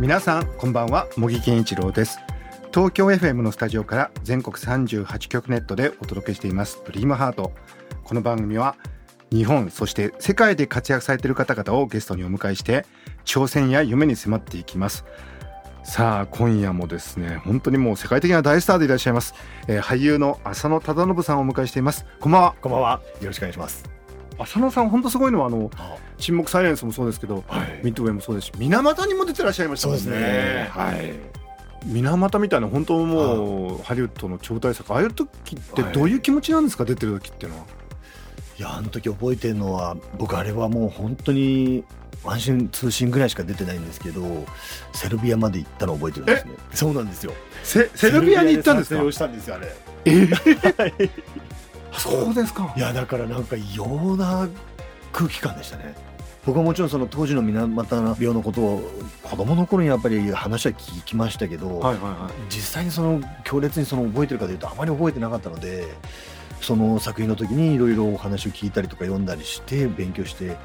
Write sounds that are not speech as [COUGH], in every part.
皆さんこんばんは茂木健一郎です。東京 FM のスタジオから全国38局ネットでお届けしています。ドリームハート。この番組は日本そして世界で活躍されている方々をゲストにお迎えして挑戦や夢に迫っていきます。さあ今夜もですね本当にもう世界的な大スターでいらっしゃいます、えー俳優の浅野忠信さんをお迎えしています。こんばんは。こんばんは。よろしくお願いします。浅野さん本当すごいのはあの沈黙サイレンスもそうですけど、はいミッドウェイもそうですし水俣にも出てらっしゃいましたもんねはい。水俣みたいな本当もうハリウッドの超大作ああいう時ってどういう気持ちなんですか、出てる時っていうのは。いや、あの時覚えてるのは、僕あれはもう本当に。ワンシーン、ツーシーンぐらいしか出てないんですけど。セルビアまで行ったのを覚えてるんですね。そうなんですよ。セセルビアに行ったんですか？したんですよ、あれ。え？ーそうですか。いや、だからなんか異様な空気感でしたね。僕はもちろんその当時の水俣病のことを子供の頃にやっぱり話は聞きましたけど、はいはいはい。実際にその強烈にその覚えてるかというとあまり覚えてなかったのでその作品の時にいろいろお話を聞いたりとか読んだりして勉強して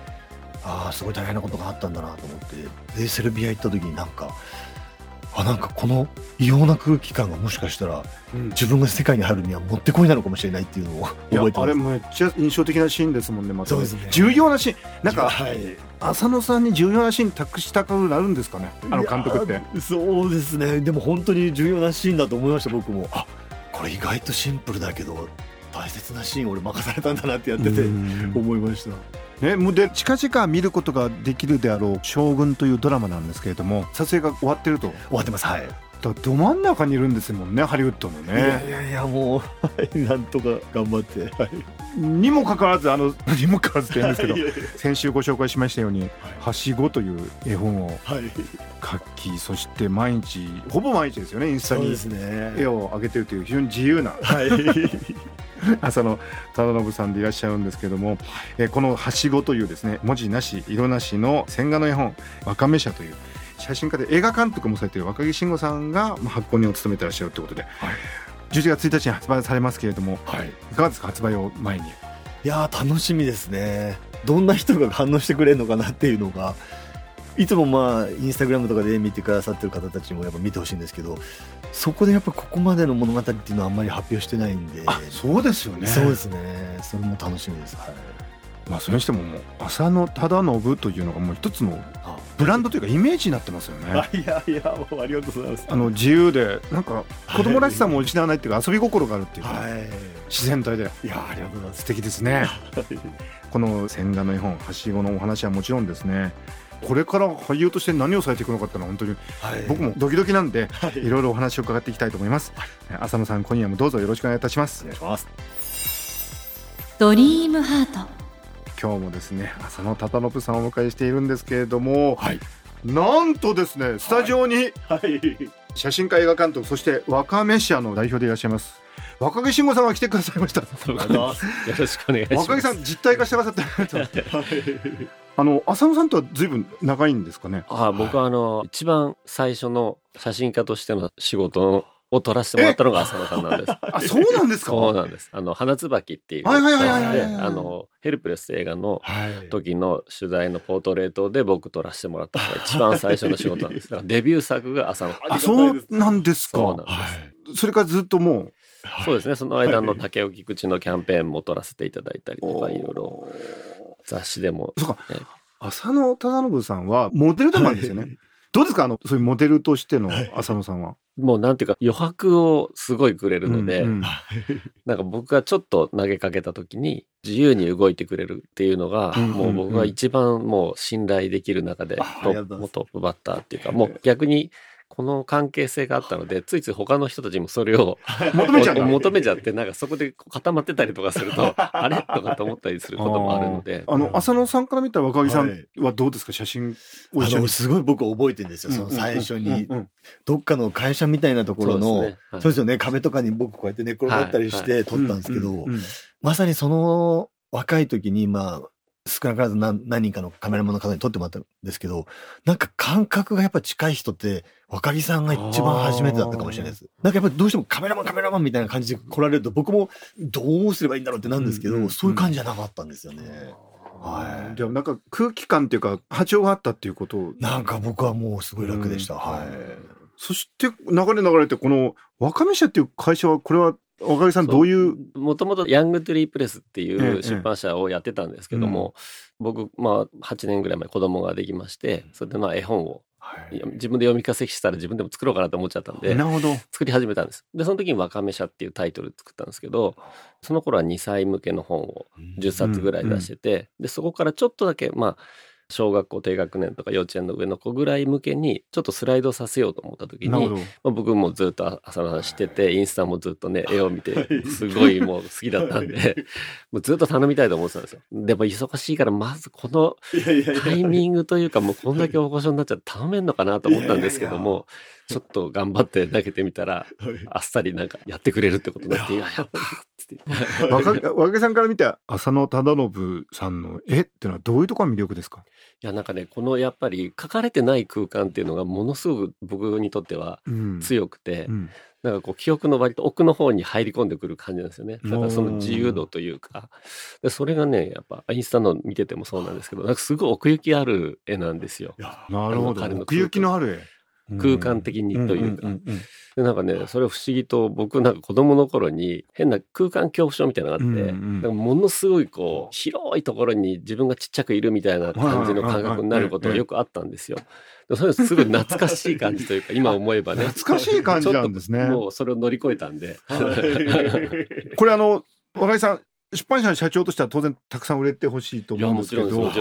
ああすごい大変なことがあったんだなと思って。でセルビア行った時になんかあなんかこの異様な空気感がもしかしたらうん。自分が世界に入るにはもってこいなのかもしれないっていうのを覚えてます。あれめっちゃ印象的なシーンですもんねまた。そうですね。重要なシーンなんかはい、浅野さんに重要なシーン託したくなるんですかねあの監督って。そうですね。でも本当に重要なシーンだと思いました僕も。あこれ意外とシンプルだけど大切なシーン俺任されたんだなってやっててうん。思いましたね、もうで近々見ることができるであろう「将軍」というドラマなんですけれども撮影が終わってると。終わってますはい、だど真ん中にいるんですもんねハリウッドのいやねいやいやもう [LAUGHS] はいなんとか頑張ってはい。にもかかわらずあの [LAUGHS] にもかかわらずって言うんですけど先週ご紹介しましたように「はしご」という絵本をはい。書きそして毎日ほぼ毎日ですよねインスタにそうですね。絵を上げてるという非常に自由な。はい [LAUGHS] 浅野忠信さんでいらっしゃるんですけども、えーこの「はしご」というですね文字なし色なしの線画の絵本「わかめ社」という写真家で映画監督もされている若木慎吾さんがまあ発行人を務めてらっしゃるということで、11月1日に発売されますけれどもはい。いかがですか発売を前に。いやー楽しみですね。どんな人が反応してくれるのかなっていうのがいつもまあインスタグラムとかで見てくださってる方たちにもやっぱ見てほしいんですけどそこでやっぱここまでの物語っていうのはあんまり発表してないんで。あそうですよね。そうですね。それも楽しみです。はい。まあ、それにしてももう浅野忠信というのがもう一つのあ。ブランドというかイメージになってますよね。[LAUGHS] いやいやもうありがとうございます。あの自由でなんか子供らしさも失わないっていうか遊び心があるっていうか、はい。自然体で。いやありがとうございます。素敵ですね。この線画の絵本はしごのお話はもちろんですねこれから俳優として何をされていくのかっていうのは本当にはい。僕もドキドキなんではい。いろいろお話を伺っていきたいと思います。浅野さん今夜もどうぞよろしくお願いいたします。お。願いします。ドリームハート。今日もですね浅野忠信さんをお迎えしているんですけれども、はい。なんとですねスタジオにはい。写真家映画監督そして若め社の代表でいらっしゃいます若木慎吾さんが来てくださいました。よろしくお願いします。若木さん実体化してくださってあの浅野さんとは随分長いんですかね？あ僕はあの、一番最初の写真家としての仕事を撮らせてもらったのが浅野さんなんです。[LAUGHS] あそうなんですか？そうなんです。あの、花椿っていう。はいはいはいはいはいであの、ヘルプレス映画のはい時の取材のポートレートで僕撮らせてもらったのが一番最初の仕事なんです。[LAUGHS] デビュー作が浅野。あそうなんですか？そうなんです。はいそれからずっともそうですね。その間の竹尾菊池のキャンペーンも撮らせていただいたりうとか、いろいろ雑誌でも。そうか。ね浅野忠信さんはモデルでもあるんですよね、どうですか？あのそういうモデルとしてのはい。浅野さんは、もうなんていうか余白をすごいくれるので、うんうん。なんか僕がちょっと投げかけた時に自由に動いてくれるっていうのが、うんもう僕が一番もう信頼できる中でトップバッターっていうかもう逆にこの関係性があったのでついつい他の人たちもそれを [LAUGHS] 求めちゃう求めちゃってなんかそこで固まってたりとかすると [LAUGHS] あれ？とかと思ったりすることもあるので。あの浅野さんから見たら若木さんはどうですか？写真をあのすごい僕覚えてるんですよ、その最初にどっかの会社みたいなところのそうですね。はい。そうですよね。壁とかに僕こうやって寝転がったりしはい。て撮ったんですけど、まさにその若い時にまあ少なからず何何人かのカメラマンの方に撮ってもらったんですけどなんか感覚がやっぱ近い人って若木さんが一番初めてだったかもしれないです。なんかやっぱりどうしてもカメラマンカメラマンみたいな感じで来られると僕もどうすればいいんだろうってなんですけど、うん。うんそういう感じじゃなかったんですよね、はいじゃあなんか空気感っていうか波長があったっていうこと。をなんか僕はもうすごい楽でした、うん。はい。そして流れ流れてこの若宮社っていう会社はこれは若木さんどういう？もともとヤングトゥリープレスっていええう出版社をやってたんですけども、僕まあ8年ぐらい前子供ができましてそれでまあ絵本をはい。自分で読み聞かせしたら自分でも作ろうかなと思っちゃったんでなるほど。作り始めたんです。でその時に「わかめ社」っていうタイトル作ったんですけどその頃は2歳向けの本を10冊ぐらい出してて、でそこからちょっとだけまあ小学校低学年とか幼稚園の上の子ぐらい向けにちょっとスライドさせようと思った時に、まあ、僕もずっと浅野さん知っててインスタもずっとね絵を見てすごいもう好きだったんでもうずっと頼みたいと思ってたんですよ。でも忙しいからまずこのタイミングというかもうこんだけ大御所になっちゃって頼めんのかなと思ったんですけども [LAUGHS] ちょっと頑張って投げてみたらあっさりなんかやってくれるってことになって「いややった!」っつって。若若木さんから見て浅野忠信さんの絵っていうのはどういうところが魅力ですか、いやなんかねこのやっぱり書かれてない空間っていうのがものすごく僕にとってはうん。強くて、うん。なんかこう記憶の割と奥の方に入り込んでくる感じなんですよね。だからその自由度というか。でそれがねやっぱインスタの見ててもそうなんですけどなんかすごい奥行きある絵なんですよ。なるほど。奥行きのある絵空間的にというか。でなんかねそれを不思議と僕なんか子供の頃に変な空間恐怖症みたいなのがあって、うんうんものすごいこう広いところに自分がちっちゃくいるみたいな感じの感覚になることがよくあったんですよ。でそれすごい懐かしい感じというか [LAUGHS] 今思えばね。懐かしい感じなんですね。もうそれを乗り越えたんで。[LAUGHS] これあの若木さん出版社の社長としては当然たくさん売れてほしいと思うんですけど。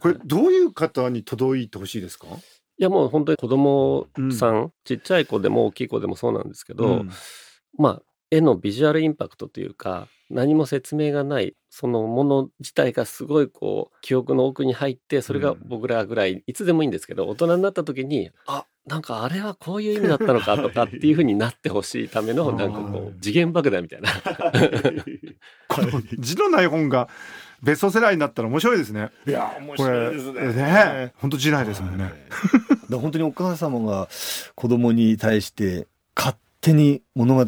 これどういう方に届いてほしいですか？いやもう本当に子供さん、ちっちゃい子でも大きい子でもそうなんですけど、うん。まあ絵のビジュアルインパクトというか何も説明がないそのもの自体がすごいこう記憶の奥に入ってそれが僕らぐらいいつでもいいんですけど大人になった時にあなんかあれはこういう意味だったのかとか [LAUGHS] っていうふうになってほしいためのなんかこう次元爆弾みたいな。[LAUGHS] この字のない本がベストセラーになったら面白いですね。いや面これね本当字ないですもんね。で本当にお母様が子供に対して勝手に物語を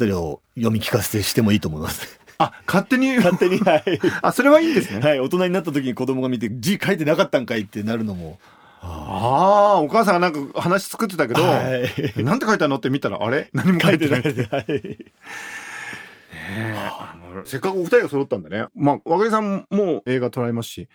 読み聞かせてしてもいいと思います。あ勝手に？勝手に、はい。あそれはいいんですね。はい、大人になった時に子供が見て字書いてなかったんかいってなるのも。ああお母さんがなんか話作ってたけど、はい。なんて書いてあるの？って見たらあれ？何も書いてない。はい。せっかくお二人が揃ったんだね。まあ若木さんも映画撮られますし。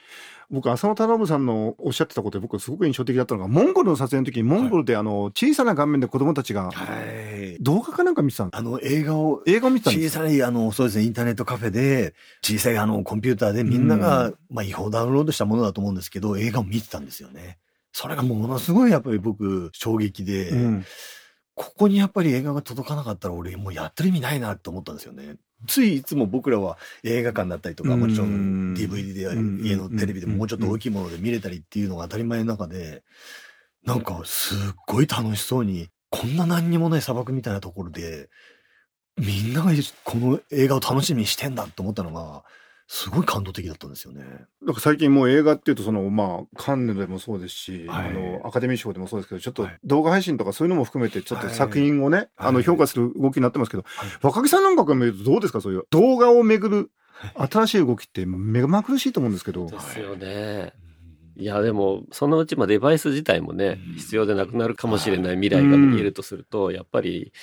僕浅野忠信さんのおっしゃってたことで僕すごく印象的だったのがモンゴルの撮影の時にモンゴルであの小さな顔面で子供たちがはい。動画かなんか見てたの？あの映画を映画を見てたんです小さい、あの、そうですね、インターネットカフェで、小さいあの、コンピューターでみんなが、まあ、違法ダウンロードしたものだと思うんですけど、映画を見てたんですよね。それがものすごいやっぱり僕、衝撃で、うんここにやっぱり映画が届かなかったら俺もうやってる意味ないなって思ったんですよね。ついいつも僕らは映画館だったりとか、うん。もちろん DVD でうん。家のテレビでももうちょっと大きいもので見れたりっていうのが当たり前の中で、なんかすっごい楽しそうに、こんな何にもない砂漠みたいなところで、みんながこの映画を楽しみにしてんだと思ったのが、すごい感動的だったんですよね。なんか最近もう映画っていうとそのまあカンヌでもそうですし、はい。あのアカデミー賞でもそうですけどちょっとはい。動画配信とかそういうのも含めてちょっとはい。作品をね、あのはい。評価する動きになってますけど、はい。若木さんなんかから見るとどうですか？そういう動画をめぐる新しい動きって目まぐるしいと思うんですけど。ですよね。い。やでもそのうちまあデバイス自体もねうん。必要でなくなるかもしれない。未来が見えるとするとやっぱり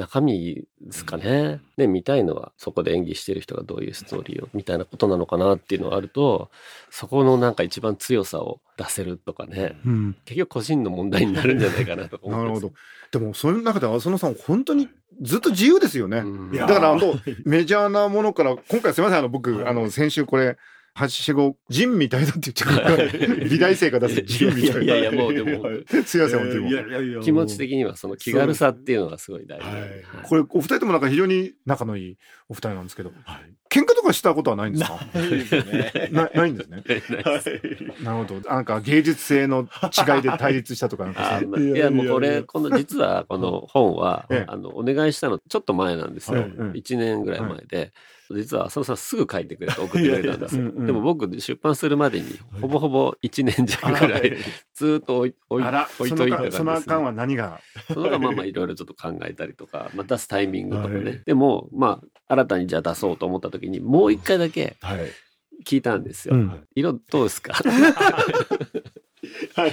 中身ですかね。ね見たいのはそこで演技してる人がどういうストーリーをみたいなことなのかなっていうのがあるとそこのなんか一番強さを出せるとかねうん結局個人の問題になるんじゃないかなと思なるほど。でもそういう中で浅野さん本当にずっと自由ですよね。うんだからあのメジャーなものから今回すみませんあの僕、はいあの先週これはしご人みたいだって言っちゃう美大生が出す人みたいな。いやいやもうでも。すいません本当にもう。いやいやいや気持ち的にはその気軽さっていうのがすごい大事。これお二人ともなんか非常に仲のいいお二人なんですけど。はい喧嘩とかしたことはないんですか？ないですよね。なないんですね。はい。なるほど。なんか芸術性の違いで対立したとかなんかあそうまいやもうこれこの実はこの本はええ。あのお願いしたのちょっと前なんですよ、はい。うん。1年ぐらい前で、実は浅野さんすぐ書いてくれて送ってくれたんですよ。いやいやうんうん。でも僕出版するまでにほぼほぼ1年弱ぐらいずーっと置い置い置いそといたんですの間その間ねは何が？その間まあまあいろいろちょっと考えたりとか、まあ、出すタイミングとかね、はい。でもまあ新たにじゃあ出そうと思った時にもう一回だけはい。聞いたんですよ、うん。色どうですか？あ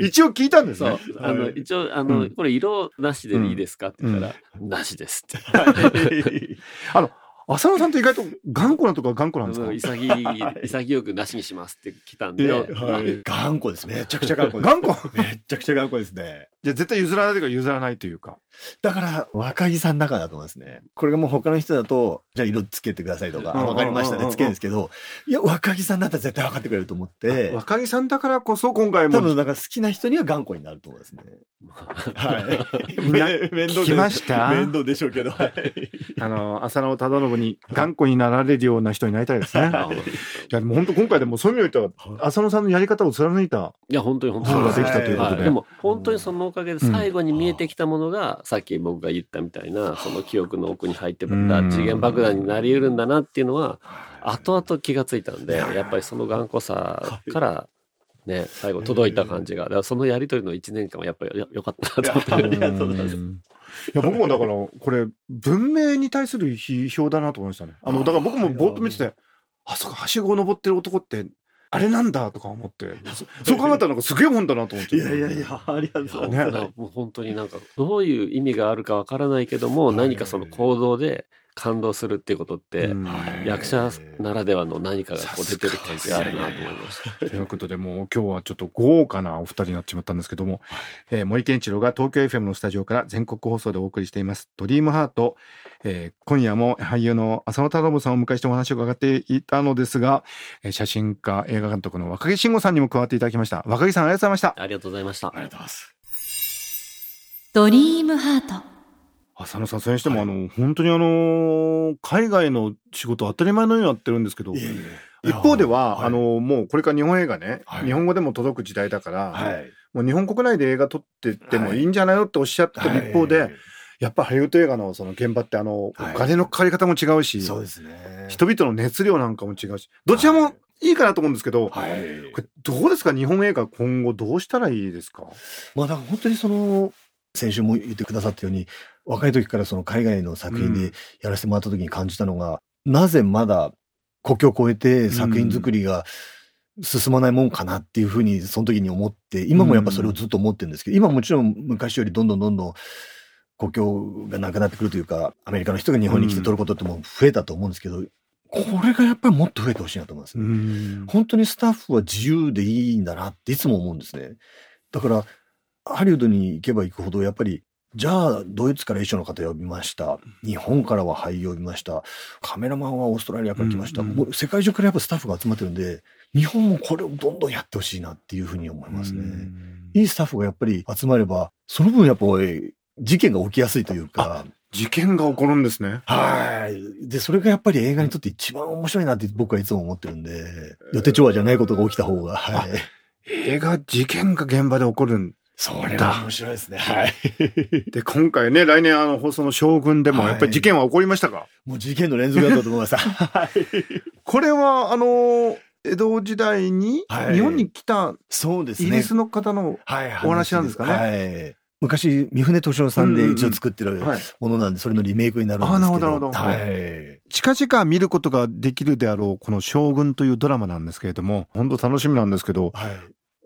一応聞いたんですね。あのはい。一応あの、うん。これ色なしでいいですか？って言ったら、なしですって。[LAUGHS] あの浅野さんって意外と頑固なとこは頑固なんですか？うん潔い潔くなしにしますって来たんで、いやはい。頑固です。めちゃくちゃ頑固です。頑固？めちゃくちゃ頑固ですね。じゃあ絶対譲らないというか。譲らないというか。だから若木さんだからだと思いますね。これがもう他の人だとじゃあ色つけてくださいとかうん。うんうんうんわかりましたねつけるんですけどいや若木さんだったら絶対分かってくれると思って。若木さんだからこそ今回も多分なんか好きな人には頑固になると思いますね。[LAUGHS] はい。面倒でしょうけどはい。あの浅野忠信に頑固になられるような人になりたいですね。[LAUGHS] あい。やでも本当今回でもそういう意味で言ったら浅野さんのやり方を貫いたいや本当に本当に。本ができたということで。はい。でも本当にそのおかげで最後に見えてきたものが、さっき僕が言ったみたいなその記憶の奥に入ってたうん。次元爆弾になり得るんだなっていうのは後々気がついたんでやっぱりその頑固さからね最後届いた感じが。そのやり取りの1年間はやっぱりよよかったなと思って。ありがとうございますや僕もだからこれ文明に対する批評だなと思いましたね。あのだから僕もぼーっと見ててあそうかはしごを登ってる男ってあれなんだとか思ってそ [LAUGHS] そう考えたらすげえ本だなと思って。いやいやいやありがとうございねますだからもう本当になんかどういう意味があるかわからないけども、何かその行動で感動するっていうことって、うん。役者ならではの何かがこう出てる感じがあるなと思いました。ということでもう今日はちょっと豪華なお二人になっちまったんですけども、えー森健一郎が東京 FM のスタジオから全国放送でお送りしています「ドリームハート、えー今夜も俳優の浅野忠信さんをお迎えしてお話を伺っていたのですが、えー写真家映画監督の若木慎吾さんにも加わっていただきました。若木さんありがとうございました。ありがとうございました。ありがとうございますドリームハート浅野さんそれにしても、あの本当にあの海外の仕事当たり前のようにやってるんですけどいえいえ。一方では、はい。あのもうこれから日本映画ね、はい。日本語でも届く時代だから、はい。もう日本国内で映画撮ってってもい。いんじゃないのっておっしゃってる一方で、はいやっぱハリウッド映画のその現場ってあの、はいお金のかかり方も違うし、そうですね。人々の熱量なんかも違うし、どちらもいいかなと思うんですけど、はい。これどうですか？日本映画今後どうしたらいいですか？まあだから本当にその先週も言ってくださったように若い時からその海外の作品うんでやらせてもらった時に感じたのが、なぜまだ国境を越えて作品作りが進まないもんかなっていうふうにその時に思って今もやっぱそれをずっと思ってるんですけど今もちろん昔よりどんどんどんどん国境がなくなってくるというかアメリカの人が日本に来て撮ることってもう増えたと思うんですけど、これがやっぱりもっと増えてほしいなと思いますね。ん本当にスタッフは自由でいいんだなっていつも思うんですね。だから、ハリウッドに行けば行くほど、やっぱり、じゃあ、ドイツから衣装の方呼びました。日本からは俳優呼びました。カメラマンはオーストラリアから来ました。うんうんもう世界中からやっぱスタッフが集まってるんで、日本もこれをどんどんやってほしいなっていうふうに思いますね。いいスタッフがやっぱり集まれば、その分やっぱり事件が起きやすいというか、事件が起こるんですね。はい。で、それがやっぱり映画にとって一番面白いなって僕はいつも思ってるんで、予定調和じゃないことが起きた方が、はい。映画事件が現場で起こるんそれが面白いですね。はい。[LAUGHS] で今回ね来年あの放送の将軍でもはいやっぱり事件は起こりましたか、もう事件の連続だったと思います。[LAUGHS] はい。これはあの江戸時代にはい日本に来たそうですね。イギリスの方の、はい、お話なんですかね？はい。昔、三船敏夫さんで一応作ってるはい、ものなんで、それのリメイクになるんですけど。あなるほどなるほどはい。近々見ることができるであろうこの将軍というドラマなんですけれども本当楽しみなんですけどはい。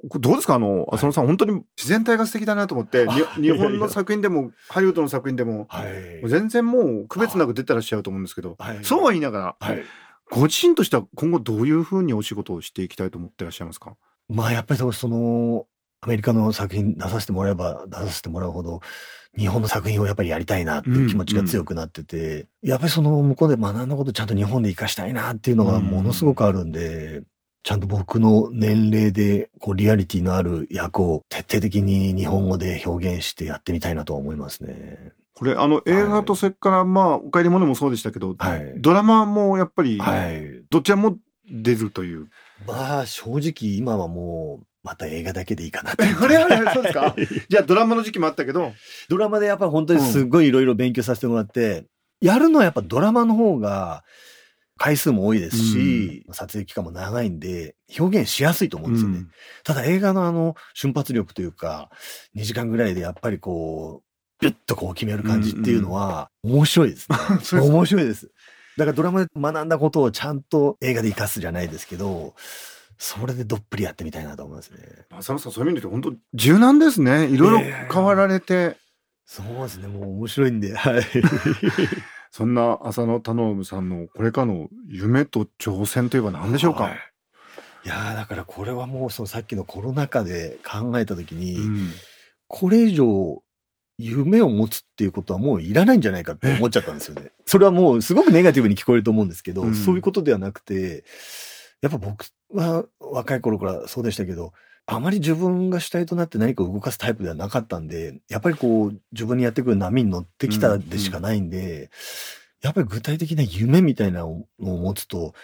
これどうですか？あの浅野さん本当に。自然体が素敵だなと思って日本の作品でもハリウッドの作品でもはい。全然もう区別なく出てらっしゃると思うんですけどはい。そうは言いながらはい。ご自身としては今後どういうふうにお仕事をしていきたいと思ってらっしゃいますか？まあ、やっぱりその、アメリカの作品出させてもらえば出させてもらうほど、日本の作品をやっぱりやりたいなっていう気持ちが強くなってて、やっぱりその向こうで学んだことちゃんと日本で活かしたいなっていうのがものすごくあるんで、ちゃんと僕の年齢でこうリアリティのある役を徹底的に日本語で表現してやってみたいなと思いますね。これ、あの、映画とそれから、まあ、お帰り物もそうでしたけど、はい。ドラマもやっぱり、はい。どちらも出るという。まあ正直今はもうまた映画だけでいいかなってえ、これはね、そうですか？[LAUGHS] じゃあドラマの時期もあったけど、ドラマでやっぱり本当にすごいいろいろ勉強させてもらって、やるのはやっぱドラマの方が回数も多いですし、撮影期間も長いんで、表現しやすいと思うんですよね。ただ映画のあの瞬発力というか、2時間ぐらいでやっぱりこう、ビュッとこう決める感じっていうのは面白いですね。[LAUGHS] そうですか面白いです。だからドラマで学んだことをちゃんと映画で活かすじゃないですけど、それでどっぷりやってみたいなと思いますね。浅野さん、そういう意味で本当柔軟ですね。いろいろ変わられて、そうですね、もう面白いんで、はい。[LAUGHS] そんな浅野忠信さんのこれからの夢と挑戦といえば何でしょうか、はい。いやーだからこれはもうそのさっきのコロナ禍で考えたときに、うん。これ以上夢を持つっていうことはもういらないんじゃないかって思っちゃったんですよね。それはもうすごくネガティブに聞こえると思うんですけど、うん。そういうことではなくて、やっぱ僕は若い頃からそうでしたけど、あまり自分が主体となって何かを動かすタイプではなかったんで、やっぱりこう自分にやってくる波に乗ってきたでしかないんで、やっぱり具体的な夢みたいなのを持つと、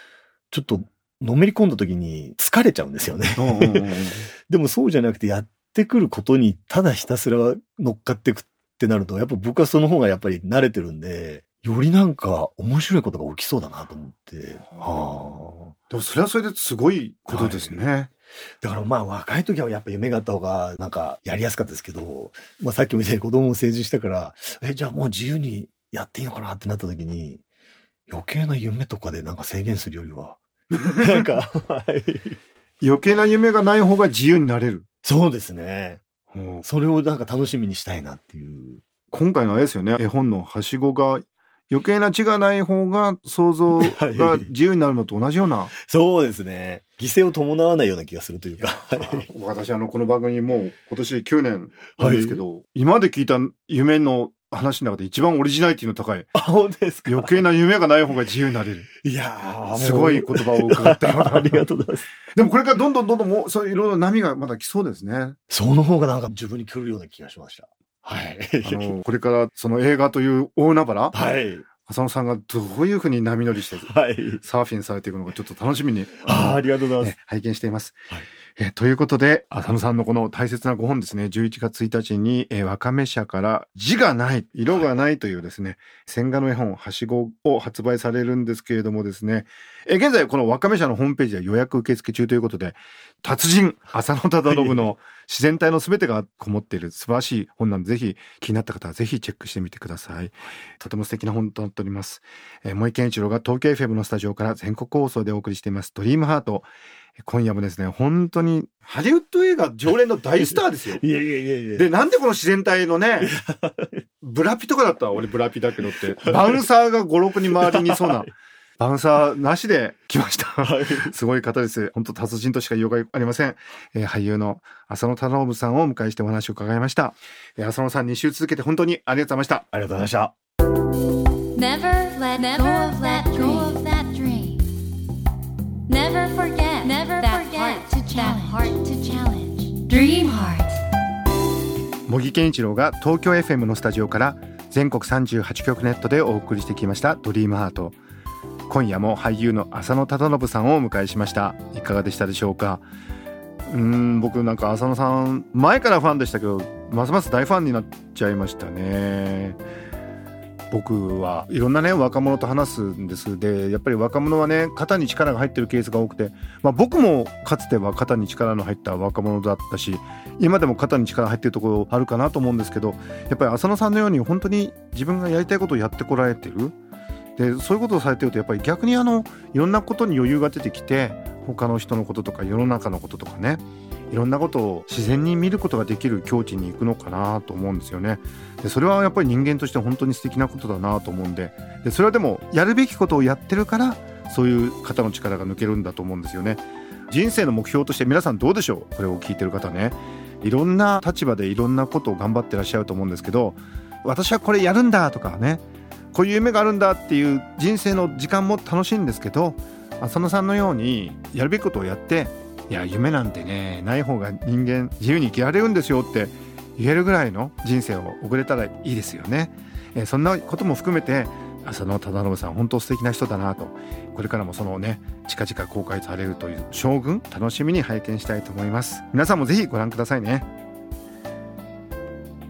ちょっとのめり込んだ時に疲れちゃうんですよね。うんうんうんうん [LAUGHS] でもそうじゃなくてやってくることにただひたすら乗っかっていくってなると、やっぱ僕はその方がやっぱり慣れてるんで、よりなんか面白いことが起きそうだなと思って。はあでもそれはそれですごいことですね。だからまあ若い時はやっぱ夢があった方がなんかやりやすかったですけど、まあさっきみたいに子供も成人したから、え、じゃあもう自由にやっていいのかなってなった時に、余計な夢とかでなんか制限するよりは、[LAUGHS] なんか、はい。余計な夢がない方が自由になれる。そうですね。うんそれをなんか楽しみにしたいなっていう。今回のあれですよね、絵本のはしごが余計な字がない方が想像が [LAUGHS] 自由になるのと同じような。そうですね。犠牲を伴わないような気がするというか。私あのこの番組もう今年9年なんですけど、今まで聞いた夢の話の中で一番オリジナリティの高い [LAUGHS] あ、本当ですか余計な夢がない方が自由になれる。いやーすごい言葉を伺ったようなありがとうございます。でもこれからどんどんどんどんもうそういういろいろな波がまだ来そうですね。その方がなんか自分に来るような気がしました。はい。あのこれからその映画という大海原、はい。浅野さんがどういうふうに波乗りしてはい。サーフィンされていくのかちょっと楽しみにあーありがとうございます。ね拝見しています。はいえーということで、浅野さんのこの大切なご本ですね、11月1日に、えー、わかめ社から字がない、色がないというですね、線画の絵本、はしごを発売されるんですけれどもですね、えー現在このわかめ社のホームページで予約受付中ということで、達人、浅野忠信の [LAUGHS] 自然体のすべてがこもっている素晴らしい本なので、ぜひ気になった方はぜひチェックしてみてください。とても素敵な本となっております。えー、森健一郎が東京 FM のスタジオから全国放送でお送りしています、ドリームハート。今夜もですね、本当にハリウッド映画常連の大スターですよ。いやいやいやいや。で、なんでこの自然体のね、[LAUGHS] ブラピとかだった？ら俺ブラピだけどって、バウンサーが5、6人周りにいそうな、バウンサーなしで来ました。はい。すごい方です。本当達人としか言いようがありません。えー俳優の浅野忠信さんをお迎えしてお話を伺いました。えー浅野さん2週続けて本当にありがとうございました。ありがとうございました。Never that forget that heart to challenge. Dream heart. 茂木健一郎が東京 FM のスタジオから全国38局ネットでお送りしてきました「ドリームハート。今夜も俳優の浅野忠信さんをお迎えしました。いかがでしたでしょうか？うーん僕なんか浅野さん前からファンでしたけどますます大ファンになっちゃいましたね僕はいろんなね若者と話すんです。でやっぱり若者はね肩に力が入ってるケースが多くて、まあ、僕もかつては肩に力の入った若者だったし今でも肩に力入ってるところあるかなと思うんですけどやっぱり浅野さんのように本当に自分がやりたいことをやってこられてる。でそういうことをされてるとやっぱり逆にあのいろんなことに余裕が出てきて他の人のこととか世の中のこととかねいろんなことを自然に見ることができる境地に行くのかなと思うんですよね。でそれはやっぱり人間として本当に素敵なことだなと思うんででそれはでもやるべきことをやってるからそういう肩の力が抜けるんだと思うんですよね。人生の目標として皆さんどうでしょう？これを聞いてる方ね。いろんな立場でいろんなことを頑張ってらっしゃると思うんですけど私はこれやるんだとかねこういう夢があるんだっていう人生の時間も楽しいんですけど浅野さんのようにやるべきことをやっていや夢なんてねない方が人間自由に生きられるんですよって言えるぐらいの人生を送れたらいいですよね。えそんなことも含めて浅野忠信さん本当素敵な人だなと。これからもそのね近々公開されるという将軍楽しみに拝見したいと思います。皆さんもぜひご覧くださいね。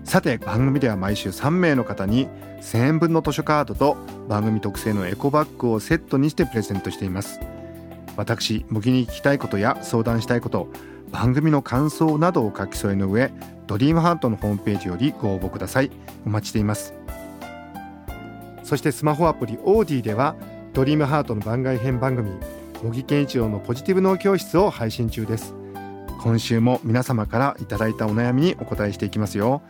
さて番組では毎週3名の方に1000円分の図書カードと番組特製のエコバッグをセットにしてプレゼントしています。私模擬に聞きたいことや相談したいこと番組の感想などを書き添えの上ドリームハートのホームページよりご応募ください。お待ちしています。そしてスマホアプリオーディではドリームハートの番外編番組茂木健一郎のポジティブ脳教室を配信中です。今週も皆様からいただいたお悩みにお答えしていきますよ。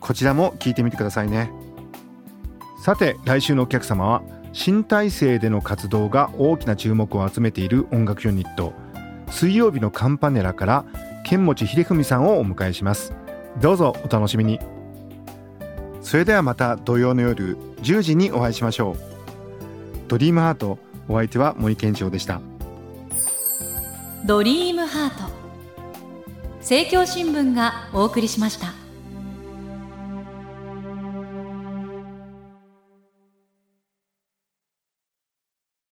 こちらも聞いてみてくださいね。さて来週のお客様は新体制での活動が大きな注目を集めている音楽ユニット。水曜日のカンパネラから剣持秀文さんをお迎えします。どうぞお楽しみに。それではまた土曜の夜10時にお会いしましょう。ドリームハートお相手は森健一郎でした。ドリームハート。政教新聞がお送りしました。